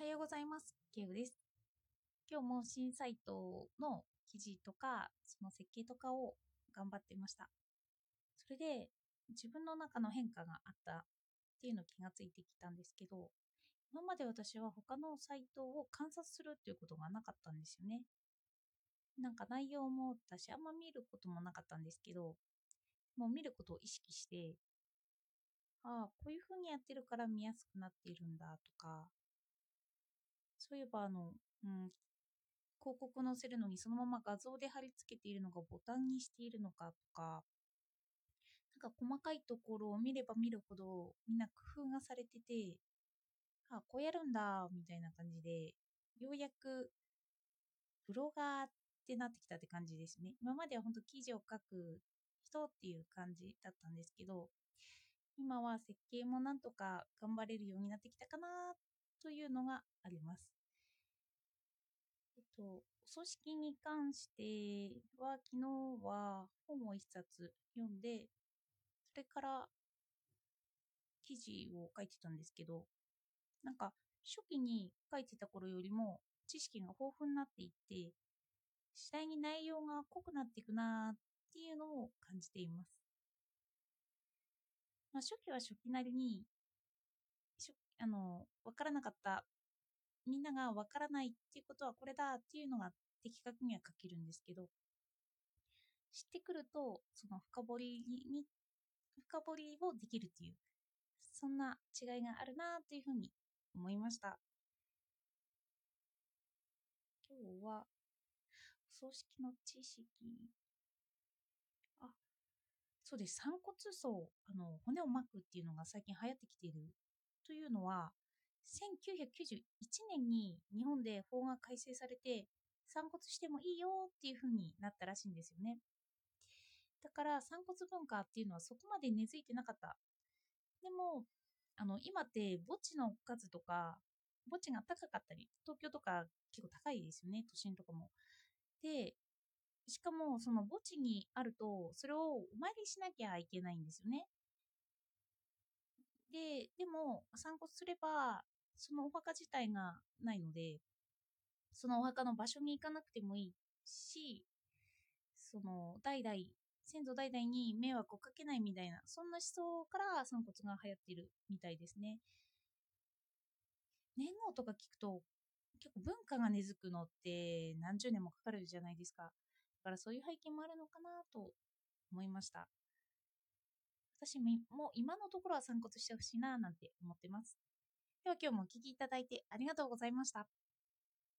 はようございます。ケウです。今日も新サイトの記事とか、その設計とかを頑張ってました。それで自分の中の変化があったっていうの気がついてきたんですけど、今まで私は他のサイトを観察するっていうことがなかったんですよね。なんか内容も私あんま見ることもなかったんですけど、もう見ることを意識して、ああ、こういう風にやってるから見やすくなっているんだとか、そういえばあの、うん、広告載せるのにそのまま画像で貼り付けているのがボタンにしているのかとか、なんか細かいところを見れば見るほどみんな工夫がされてて、あ、こうやるんだ、みたいな感じで、ようやくブロガーってなってきたって感じですね。今までは本当記事を書く人っていう感じだったんですけど、今は設計もなんとか頑張れるようになってきたかなというのがあります。えっと、お組織に関しては昨日は本を一冊読んで、それから記事を書いてたんですけど、なんか初期に書いてた頃よりも知識が豊富になっていって、次第に内容が濃くなっていくなっていうのを感じています。まあ、初期は初期なりに、しょあの、わからなかった、みんながわからないっていうことはこれだっていうのが的確には書けるんですけど、知ってくると、その深掘りに、深掘りをできるっていう、そんな違いがあるなっていうふうに思いました。今日は、お葬式の知識。あ、そうです。散骨葬、あの、骨を巻くっていうのが最近流行ってきているというのは、1991年に日本で法が改正されて、散骨してもいいよっていう風になったらしいんですよね。だから散骨文化っていうのはそこまで根付いてなかった。でも、あの、今って墓地の数とか、墓地が高かったり、東京とか結構高いですよね、都心とかも。で、しかもその墓地にあると、それをお参りしなきゃいけないんですよね。で、でも散骨すれば、そのお墓自体がないので、そのお墓の場所に行かなくてもいいし、その代々、先祖代々に迷惑をかけないみたいな、そんな思想から散骨が流行ってるみたいですね。年号とか聞くと、結構文化が根付くのって何十年もかかるじゃないですか。だからそういう背景もあるのかなと思いました。私も今のところは散骨してほしいななんて思ってます。では今日もお聴きいただいてありがとうございました。